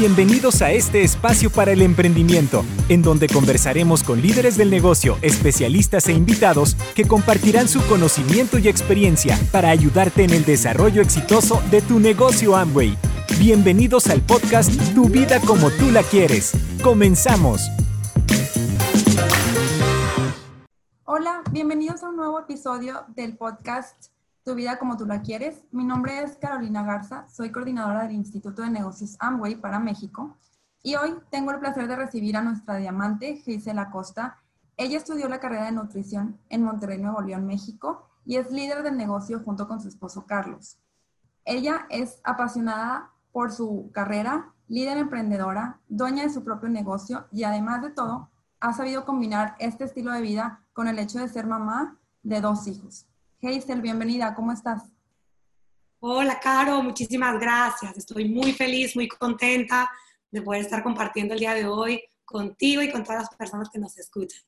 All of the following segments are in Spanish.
Bienvenidos a este espacio para el emprendimiento, en donde conversaremos con líderes del negocio, especialistas e invitados que compartirán su conocimiento y experiencia para ayudarte en el desarrollo exitoso de tu negocio Amway. Bienvenidos al podcast Tu vida como tú la quieres. Comenzamos. Hola, bienvenidos a un nuevo episodio del podcast tu vida como tú la quieres. Mi nombre es Carolina Garza, soy coordinadora del Instituto de Negocios Amway para México y hoy tengo el placer de recibir a nuestra diamante, Gisela Costa. Ella estudió la carrera de nutrición en Monterrey, Nuevo León, México y es líder del negocio junto con su esposo Carlos. Ella es apasionada por su carrera, líder emprendedora, dueña de su propio negocio y además de todo, ha sabido combinar este estilo de vida con el hecho de ser mamá de dos hijos. Hazel, bienvenida, ¿cómo estás? Hola, Caro, muchísimas gracias. Estoy muy feliz, muy contenta de poder estar compartiendo el día de hoy contigo y con todas las personas que nos escuchan.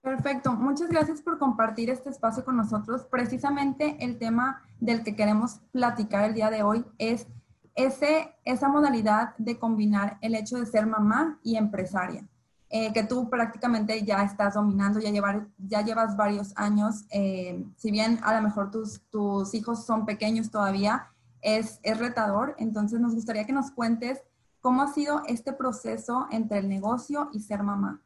Perfecto, muchas gracias por compartir este espacio con nosotros. Precisamente el tema del que queremos platicar el día de hoy es ese, esa modalidad de combinar el hecho de ser mamá y empresaria. Eh, que tú prácticamente ya estás dominando, ya, llevar, ya llevas varios años, eh, si bien a lo mejor tus, tus hijos son pequeños todavía, es, es retador, entonces nos gustaría que nos cuentes cómo ha sido este proceso entre el negocio y ser mamá.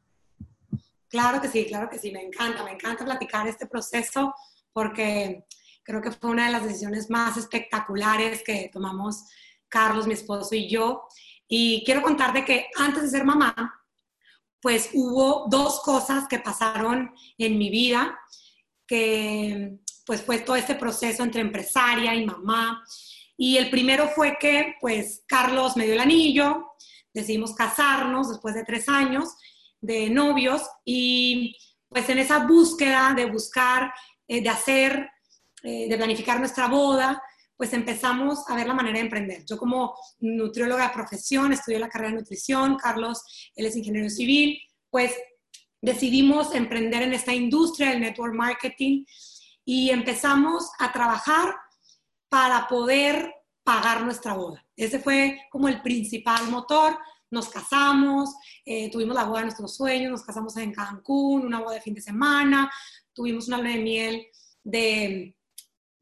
Claro que sí, claro que sí, me encanta, me encanta platicar este proceso porque creo que fue una de las decisiones más espectaculares que tomamos Carlos, mi esposo y yo. Y quiero contarte que antes de ser mamá, pues hubo dos cosas que pasaron en mi vida, que pues fue todo este proceso entre empresaria y mamá. Y el primero fue que pues Carlos me dio el anillo, decidimos casarnos después de tres años de novios y pues en esa búsqueda de buscar, eh, de hacer, eh, de planificar nuestra boda, pues empezamos a ver la manera de emprender. Yo como nutrióloga de profesión, estudié la carrera de nutrición, Carlos, él es ingeniero civil, pues decidimos emprender en esta industria del network marketing y empezamos a trabajar para poder pagar nuestra boda. Ese fue como el principal motor. Nos casamos, eh, tuvimos la boda de nuestros sueños, nos casamos en Cancún, una boda de fin de semana, tuvimos una luna de miel de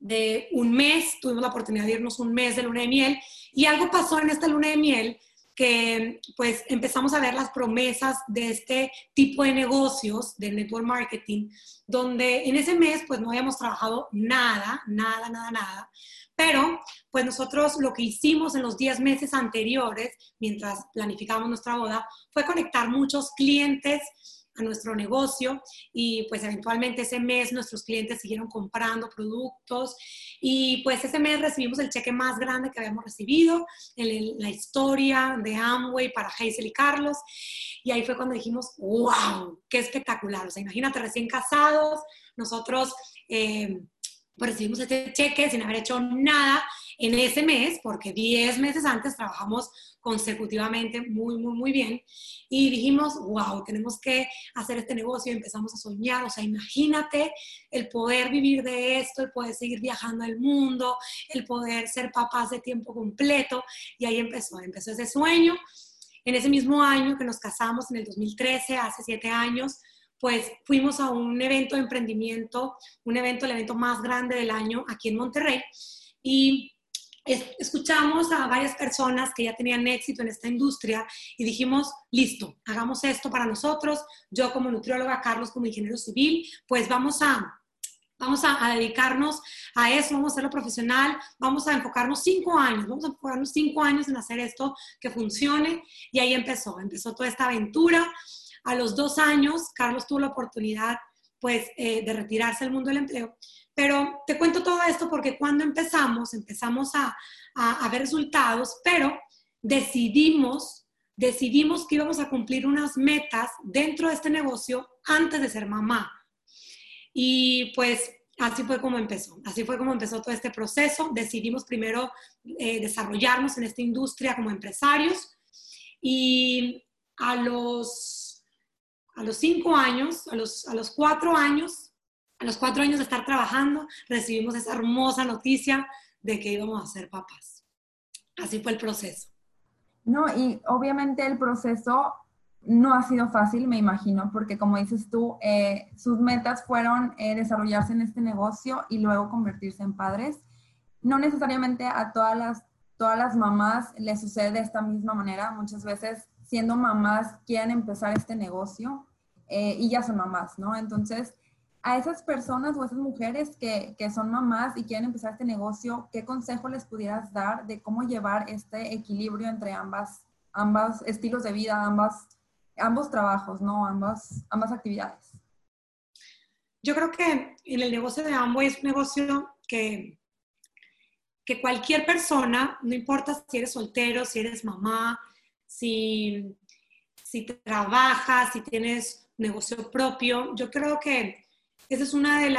de un mes, tuvimos la oportunidad de irnos un mes de luna de miel y algo pasó en esta luna de miel que pues empezamos a ver las promesas de este tipo de negocios de network marketing, donde en ese mes pues no habíamos trabajado nada, nada, nada, nada, pero pues nosotros lo que hicimos en los 10 meses anteriores, mientras planificábamos nuestra boda, fue conectar muchos clientes nuestro negocio y pues eventualmente ese mes nuestros clientes siguieron comprando productos y pues ese mes recibimos el cheque más grande que habíamos recibido en la historia de Amway para Hazel y Carlos y ahí fue cuando dijimos, wow, qué espectacular, o sea, imagínate recién casados, nosotros... Eh, pues recibimos este cheque sin haber hecho nada en ese mes, porque 10 meses antes trabajamos consecutivamente muy, muy, muy bien. Y dijimos, wow, tenemos que hacer este negocio y empezamos a soñar. O sea, imagínate el poder vivir de esto, el poder seguir viajando al mundo, el poder ser papás de tiempo completo. Y ahí empezó, empezó ese sueño. En ese mismo año que nos casamos, en el 2013, hace siete años, pues fuimos a un evento de emprendimiento, un evento, el evento más grande del año aquí en Monterrey, y escuchamos a varias personas que ya tenían éxito en esta industria y dijimos, listo, hagamos esto para nosotros, yo como nutrióloga, Carlos como ingeniero civil, pues vamos a... Vamos a, dedicarnos a eso, vamos a hacerlo profesional, vamos a enfocarnos cinco años, vamos a enfocarnos cinco años en hacer esto que funcione. Y ahí empezó, empezó toda esta aventura. A los dos años, Carlos tuvo la oportunidad pues eh, de retirarse del mundo del empleo. Pero te cuento todo esto porque cuando empezamos, empezamos a, a, ver resultados, pero decidimos, decidimos que íbamos a cumplir unas metas dentro de este negocio antes de ser mamá. Y pues así fue como empezó, así fue como empezó todo este proceso. Decidimos primero eh, desarrollarnos en esta industria como empresarios y a los a los cinco años, a los, a los cuatro años, a los cuatro años de estar trabajando, recibimos esa hermosa noticia de que íbamos a ser papás. Así fue el proceso. No, y obviamente el proceso no ha sido fácil, me imagino, porque como dices tú, eh, sus metas fueron eh, desarrollarse en este negocio y luego convertirse en padres. No necesariamente a todas las, todas las mamás les sucede de esta misma manera. Muchas veces, siendo mamás, quieren empezar este negocio eh, y ya son mamás, ¿no? Entonces, a esas personas o esas mujeres que, que, son mamás y quieren empezar este negocio, ¿qué consejo les pudieras dar de cómo llevar este equilibrio entre ambas, ambas estilos de vida, ambas, ambos trabajos, ¿no? Ambas, ambas actividades? Yo creo que en el negocio de Amway es un negocio que, que cualquier persona, no importa si eres soltero, si eres mamá, si, si trabajas, si tienes negocio propio, yo creo que ese es uno de,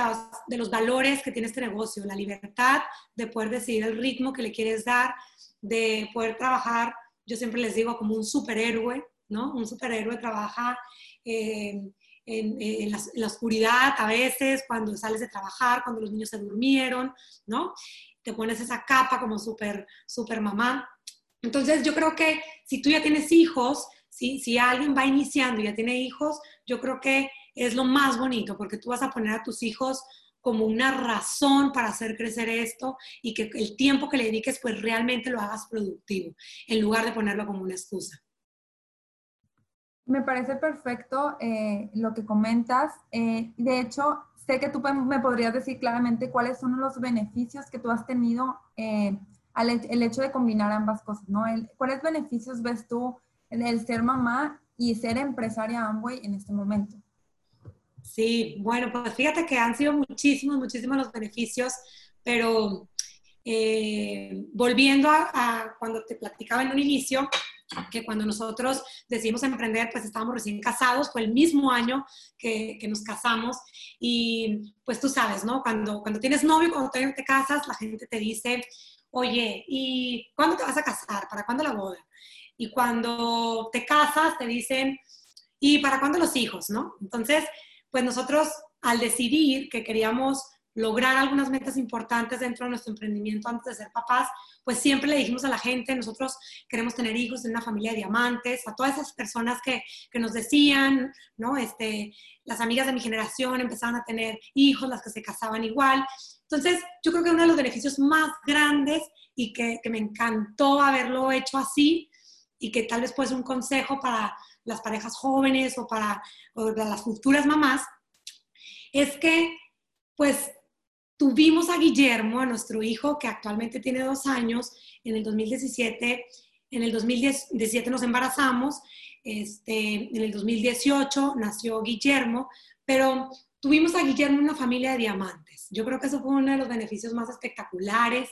de los valores que tiene este negocio, la libertad de poder decidir el ritmo que le quieres dar, de poder trabajar, yo siempre les digo, como un superhéroe, ¿no? Un superhéroe trabaja en, la, oscuridad a veces, cuando sales de trabajar, cuando los niños se durmieron, ¿no? Te pones esa capa como super, super mamá. Entonces yo creo que si tú ya tienes hijos, si, si alguien va iniciando y ya tiene hijos, yo creo que es lo más bonito porque tú vas a poner a tus hijos como una razón para hacer crecer esto y que el tiempo que le dediques pues realmente lo hagas productivo en lugar de ponerlo como una excusa. Me parece perfecto eh, lo que comentas. Eh, de hecho, sé que tú me podrías decir claramente cuáles son los beneficios que tú has tenido eh, al el hecho de combinar ambas cosas, ¿no? ¿Cuáles beneficios ves tú el ser mamá y ser empresaria Amway en este momento? Sí, bueno, pues fíjate que han sido muchísimos, muchísimos los beneficios, pero eh, volviendo a, cuando te platicaba en un inicio, que cuando nosotros decidimos emprender, pues estábamos recién casados, fue el mismo año que, nos casamos y pues tú sabes, ¿no? Cuando, cuando tienes novio, cuando te, te casas, la gente te dice, oye, ¿y cuándo te vas a casar? ¿Para cuándo la boda? Y cuando te casas, te dicen, ¿y para cuándo los hijos? ¿No? Entonces, pues nosotros al decidir que queríamos lograr algunas metas importantes dentro de nuestro emprendimiento antes de ser papás, pues siempre le dijimos a la gente, nosotros queremos tener hijos en una familia de diamantes, a todas esas personas que, que, nos decían, ¿no? Este, las amigas de mi generación empezaban a tener hijos, las que se casaban igual. Entonces, yo creo que uno de los beneficios más grandes y que, que me encantó haberlo hecho así y que tal vez puede ser un consejo para las parejas jóvenes o para, las futuras mamás, es que pues tuvimos a Guillermo, a nuestro hijo, que actualmente tiene dos años, en el 2017, en el 2017 nos embarazamos, este, en el 2018 nació Guillermo, pero tuvimos a Guillermo una familia de diamantes. Yo creo que eso fue uno de los beneficios más espectaculares,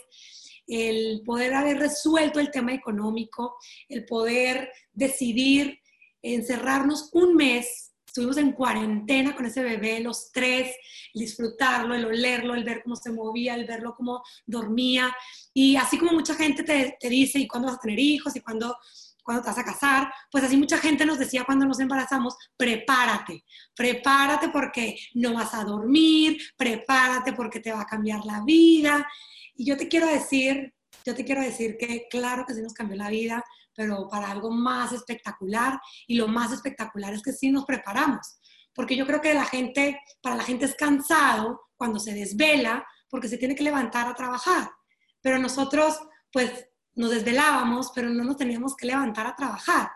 el poder haber resuelto el tema económico, el poder decidir encerrarnos un mes, estuvimos en cuarentena con ese bebé, los tres, disfrutarlo, el olerlo, el ver cómo se movía, el verlo cómo dormía. Y así como mucha gente te, te dice, ¿y cuándo vas a tener hijos? ¿Y cuándo, cuándo te vas a casar? Pues así mucha gente nos decía cuando nos embarazamos, prepárate, prepárate porque no vas a dormir, prepárate porque te va a cambiar la vida. Y yo te quiero decir, yo te quiero decir que claro que sí nos cambió la vida, pero para algo más espectacular. Y lo más espectacular es que sí nos preparamos, porque yo creo que la gente, para la gente es cansado cuando se desvela porque se tiene que levantar a trabajar. Pero nosotros, pues, nos desvelábamos, pero no nos teníamos que levantar a trabajar.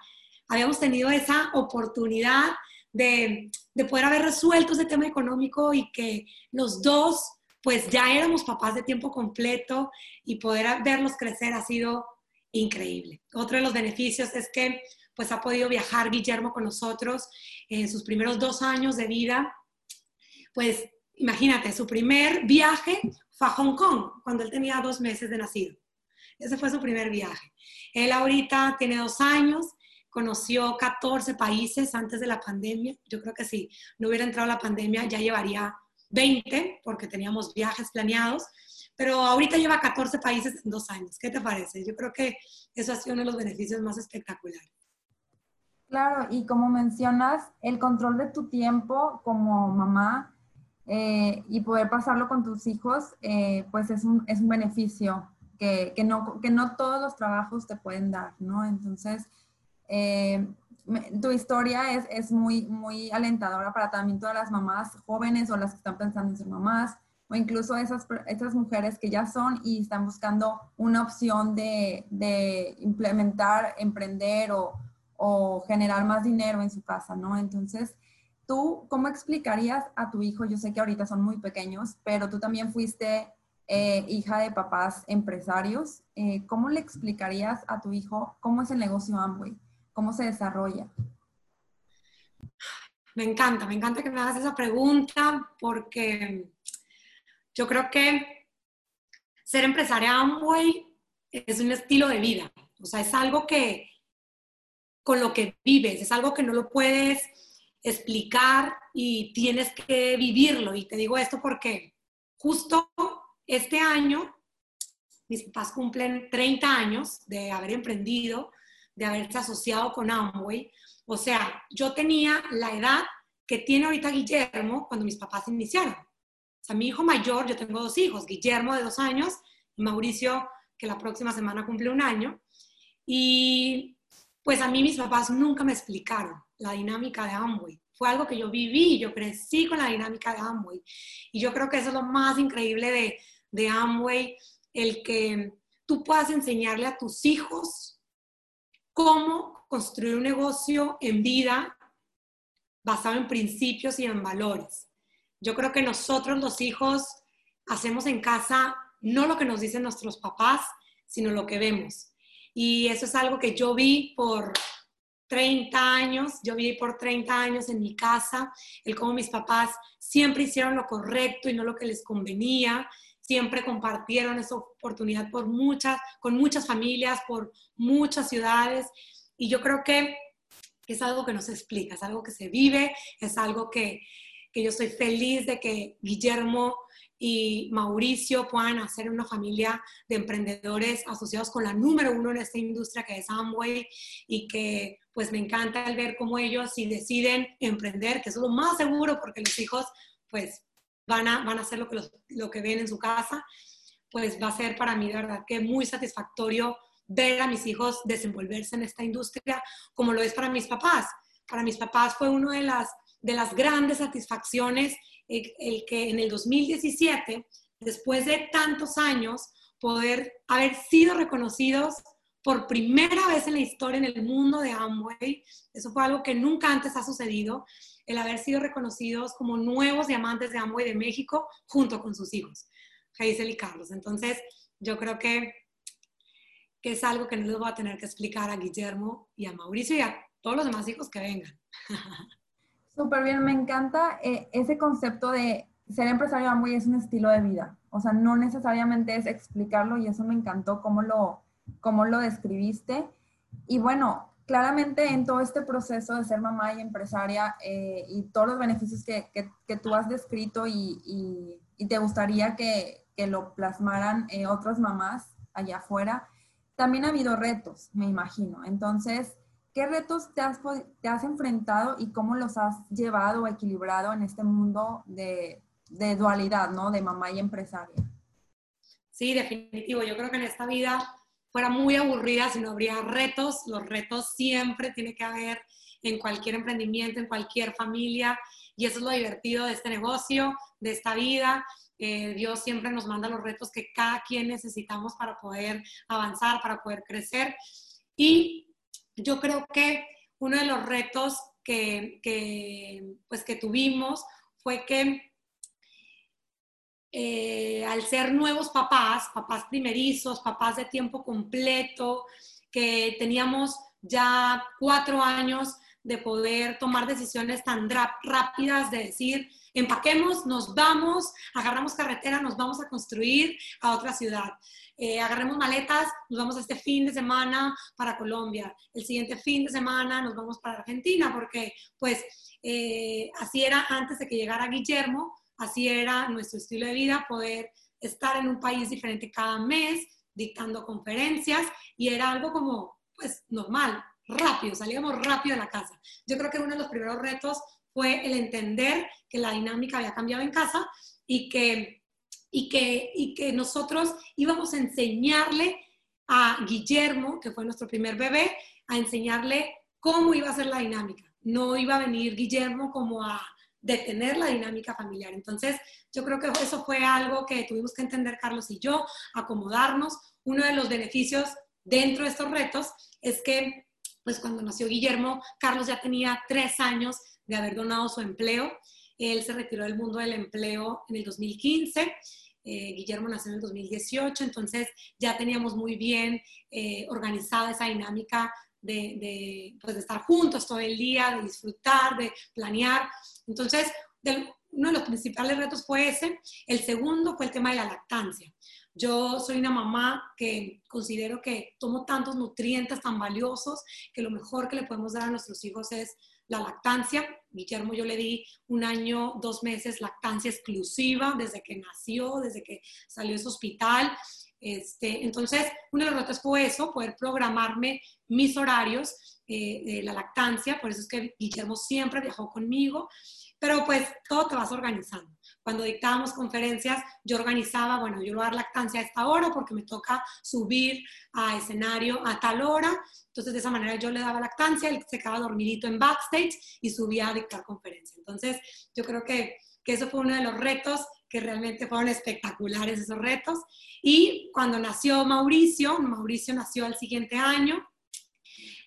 Habíamos tenido esa oportunidad de, de poder haber resuelto ese tema económico y que los dos, pues, ya éramos papás de tiempo completo y poder verlos crecer ha sido increíble. Otro de los beneficios es que pues ha podido viajar Guillermo con nosotros en sus primeros dos años de vida. Pues imagínate, su primer viaje fue a Hong Kong cuando él tenía dos meses de nacido. Ese fue su primer viaje. Él ahorita tiene dos años, conoció 14 países antes de la pandemia. Yo creo que si no hubiera entrado la pandemia ya llevaría 20 porque teníamos viajes planeados pero ahorita lleva 14 países en dos años. ¿Qué te parece? Yo creo que eso ha sido uno de los beneficios más espectaculares. Claro, y como mencionas, el control de tu tiempo como mamá eh, y poder pasarlo con tus hijos, eh, pues es un, es un beneficio que, no, que no todos los trabajos te pueden dar, ¿no? Entonces, eh, tu historia es, es, muy, muy alentadora para también todas las mamás jóvenes o las que están pensando en ser mamás, o incluso esas, esas mujeres que ya son y están buscando una opción de, de implementar, emprender o, o, generar más dinero en su casa, ¿no? Entonces, ¿tú cómo explicarías a tu hijo? Yo sé que ahorita son muy pequeños, pero tú también fuiste eh, hija de papás empresarios. Eh, ¿Cómo le explicarías a tu hijo cómo es el negocio Amway? ¿Cómo se desarrolla? Me encanta, me encanta que me hagas esa pregunta porque yo creo que ser empresaria Amway es un estilo de vida, o sea, es algo que con lo que vives, es algo que no lo puedes explicar y tienes que vivirlo. Y te digo esto porque justo este año mis papás cumplen 30 años de haber emprendido, de haberse asociado con Amway. O sea, yo tenía la edad que tiene ahorita Guillermo cuando mis papás iniciaron. O sea, mi hijo mayor, yo tengo dos hijos, Guillermo de dos años y Mauricio, que la próxima semana cumple un año. Y pues a mí mis papás nunca me explicaron la dinámica de Amway. Fue algo que yo viví, yo crecí con la dinámica de Amway. Y yo creo que eso es lo más increíble de, de Amway, el que tú puedas enseñarle a tus hijos cómo construir un negocio en vida basado en principios y en valores. Yo creo que nosotros los hijos hacemos en casa no lo que nos dicen nuestros papás, sino lo que vemos. Y eso es algo que yo vi por 30 años, yo vi por 30 años en mi casa, el cómo mis papás siempre hicieron lo correcto y no lo que les convenía, siempre compartieron esa oportunidad por muchas, con muchas familias, por muchas ciudades. Y yo creo que es algo que no se explica, es algo que se vive, es algo que, que yo estoy feliz de que Guillermo y Mauricio puedan hacer una familia de emprendedores asociados con la número uno en esta industria que es Amway y que pues me encanta el ver cómo ellos si deciden emprender, que es lo más seguro porque los hijos pues van a, van a hacer lo que, lo que ven en su casa, pues va a ser para mí de verdad que muy satisfactorio ver a mis hijos desenvolverse en esta industria como lo es para mis papás. Para mis papás fue una de las de las grandes satisfacciones el, que en el 2017, después de tantos años, poder haber sido reconocidos por primera vez en la historia en el mundo de Amway. Eso fue algo que nunca antes ha sucedido, el haber sido reconocidos como nuevos diamantes de Amway de México junto con sus hijos, Hazel y Carlos. Entonces, yo creo que, que es algo que no les voy a tener que explicar a Guillermo y a Mauricio y a todos los demás hijos que vengan. Súper bien, me encanta eh, ese concepto de ser empresario Amway es un estilo de vida. O sea, no necesariamente es explicarlo y eso me encantó cómo lo, cómo lo describiste. Y bueno, claramente en todo este proceso de ser mamá y empresaria eh, y todos los beneficios que, que, tú has descrito y, y, te gustaría que, que lo plasmaran eh, otras mamás allá afuera, también ha habido retos, me imagino. Entonces, ¿Qué retos te has, te has enfrentado y cómo los has llevado o equilibrado en este mundo de, de dualidad, ¿no? De mamá y empresaria. Sí, definitivo. Yo creo que en esta vida fuera muy aburrida si no habría retos. Los retos siempre tiene que haber en cualquier emprendimiento, en cualquier familia. Y eso es lo divertido de este negocio, de esta vida. Eh, Dios siempre nos manda los retos que cada quien necesitamos para poder avanzar, para poder crecer. Y yo creo que uno de los retos que, pues que tuvimos fue que eh, al ser nuevos papás, papás primerizos, papás de tiempo completo, que teníamos ya cuatro años de poder tomar decisiones tan rápidas, de decir, empaquemos, nos vamos, agarramos carretera, nos vamos a construir a otra ciudad. Eh, agarremos maletas, nos vamos este fin de semana para Colombia, el siguiente fin de semana nos vamos para Argentina, porque pues eh, así era antes de que llegara Guillermo, así era nuestro estilo de vida, poder estar en un país diferente cada mes, dictando conferencias, y era algo como, pues, normal, rápido, salíamos rápido de la casa. Yo creo que uno de los primeros retos fue el entender que la dinámica había cambiado en casa y que y que, y que nosotros íbamos a enseñarle a Guillermo, que fue nuestro primer bebé, a enseñarle cómo iba a ser la dinámica. No iba a venir Guillermo como a detener la dinámica familiar. Entonces, yo creo que eso fue algo que tuvimos que entender Carlos y yo, acomodarnos. Uno de los beneficios dentro de estos retos es que, pues cuando nació Guillermo, Carlos ya tenía tres años de haber donado su empleo. Él se retiró del mundo del empleo en el 2015. Eh, Guillermo nació en el 2018, entonces ya teníamos muy bien eh, organizada esa dinámica de, pues, de, estar juntos todo el día, de disfrutar, de planear. Entonces, uno de los principales retos fue ese. El segundo fue el tema de la lactancia. Yo soy una mamá que considero que tomo tantos nutrientes tan valiosos que lo mejor que le podemos dar a nuestros hijos es la lactancia. Guillermo yo le di un año, dos meses lactancia exclusiva desde que nació, desde que salió de su hospital. Este, entonces, uno de los retos fue eso, poder programarme mis horarios eh, de la lactancia, por eso es que Guillermo siempre viajó conmigo, pero pues todo te vas organizando. Cuando dictábamos conferencias, yo organizaba, bueno, yo voy a dar lactancia a esta hora porque me toca subir a escenario a tal hora, entonces de esa manera yo le daba lactancia, él se quedaba dormidito en backstage y subía a dictar conferencia. Entonces, yo creo que, que eso fue uno de los retos que realmente fueron espectaculares esos retos. Y cuando nació Mauricio, Mauricio nació al siguiente año,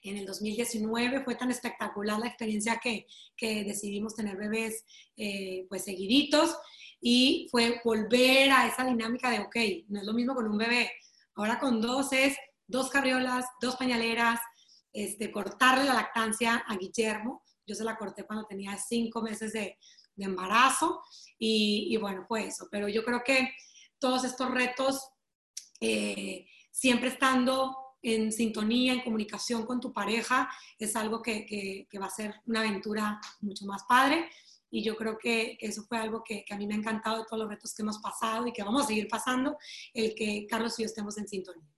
en el 2019 fue tan espectacular la experiencia que, que decidimos tener bebés eh, pues seguiditos y fue volver a esa dinámica de, ok, no es lo mismo con un bebé, ahora con dos es dos carriolas, dos pañaleras, este, cortarle la lactancia a Guillermo, yo se la corté cuando tenía cinco meses de, de embarazo y, bueno, fue eso. Pero yo creo que todos estos retos, eh, siempre estando en sintonía, en comunicación con tu pareja, es algo que, va a ser una aventura mucho más padre. Y yo creo que eso fue algo que, a mí me ha encantado de todos los retos que hemos pasado y que vamos a seguir pasando, el que Carlos y yo estemos en sintonía.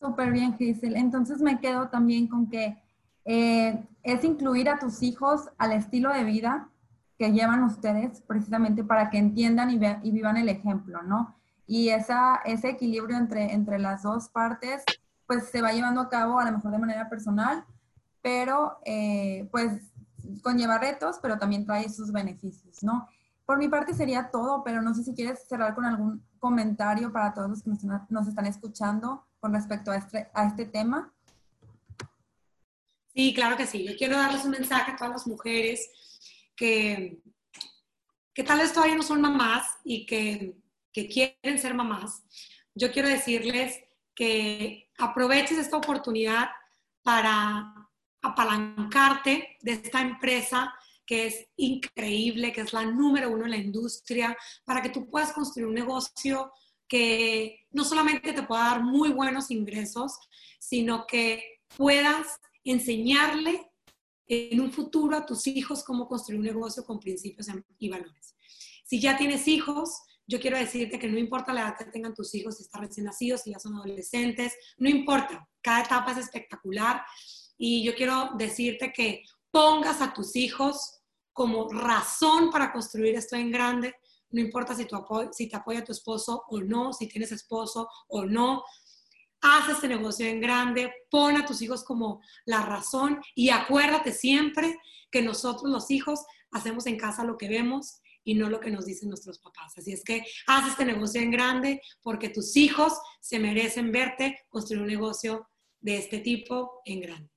Súper bien, Giselle. Entonces me quedo también con que eh, es incluir a tus hijos al estilo de vida que llevan ustedes precisamente para que entiendan y, y vivan el ejemplo, ¿no? Y esa, ese equilibrio entre, entre las dos partes, pues se va llevando a cabo a lo mejor de manera personal, pero eh, pues conlleva retos, pero también trae sus beneficios, ¿no? Por mi parte sería todo, pero no sé si quieres cerrar con algún comentario para todos los que nos, nos están escuchando con respecto a este, a este tema. Sí, claro que sí. Yo quiero darles un mensaje a todas las mujeres que, que tal vez todavía no son mamás y que, que quieren ser mamás, yo quiero decirles que aproveches esta oportunidad para apalancarte de esta empresa que es increíble, que es la número uno en la industria, para que tú puedas construir un negocio que no solamente te pueda dar muy buenos ingresos, sino que puedas enseñarle en un futuro a tus hijos cómo construir un negocio con principios y valores. Si ya tienes hijos, yo quiero decirte que no importa la edad que tengan tus hijos, si están recién nacidos, si ya son adolescentes, no importa, cada etapa es espectacular y yo quiero decirte que pongas a tus hijos como razón para construir esto en grande, no importa si, tu si te apoya tu esposo o no, si tienes esposo o no, haz este negocio en grande, pon a tus hijos como la razón y acuérdate siempre que nosotros los hijos hacemos en casa lo que vemos y no lo que nos dicen nuestros papás. Así es que haz este negocio en grande porque tus hijos se merecen verte construir un negocio de este tipo en grande.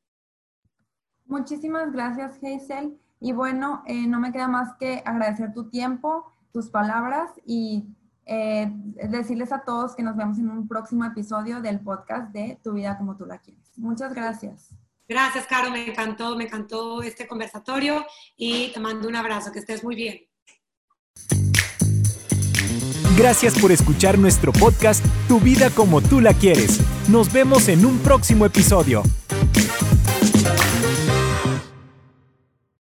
Muchísimas gracias, Hazel. Y bueno, eh, no me queda más que agradecer tu tiempo, tus palabras y eh, decirles a todos que nos vemos en un próximo episodio del podcast de Tu vida como tú la quieres. Muchas gracias. Gracias, Caro, me encantó, me encantó este conversatorio y te mando un abrazo, que estés muy bien. Gracias por escuchar nuestro podcast Tu vida como tú la quieres. Nos vemos en un próximo episodio.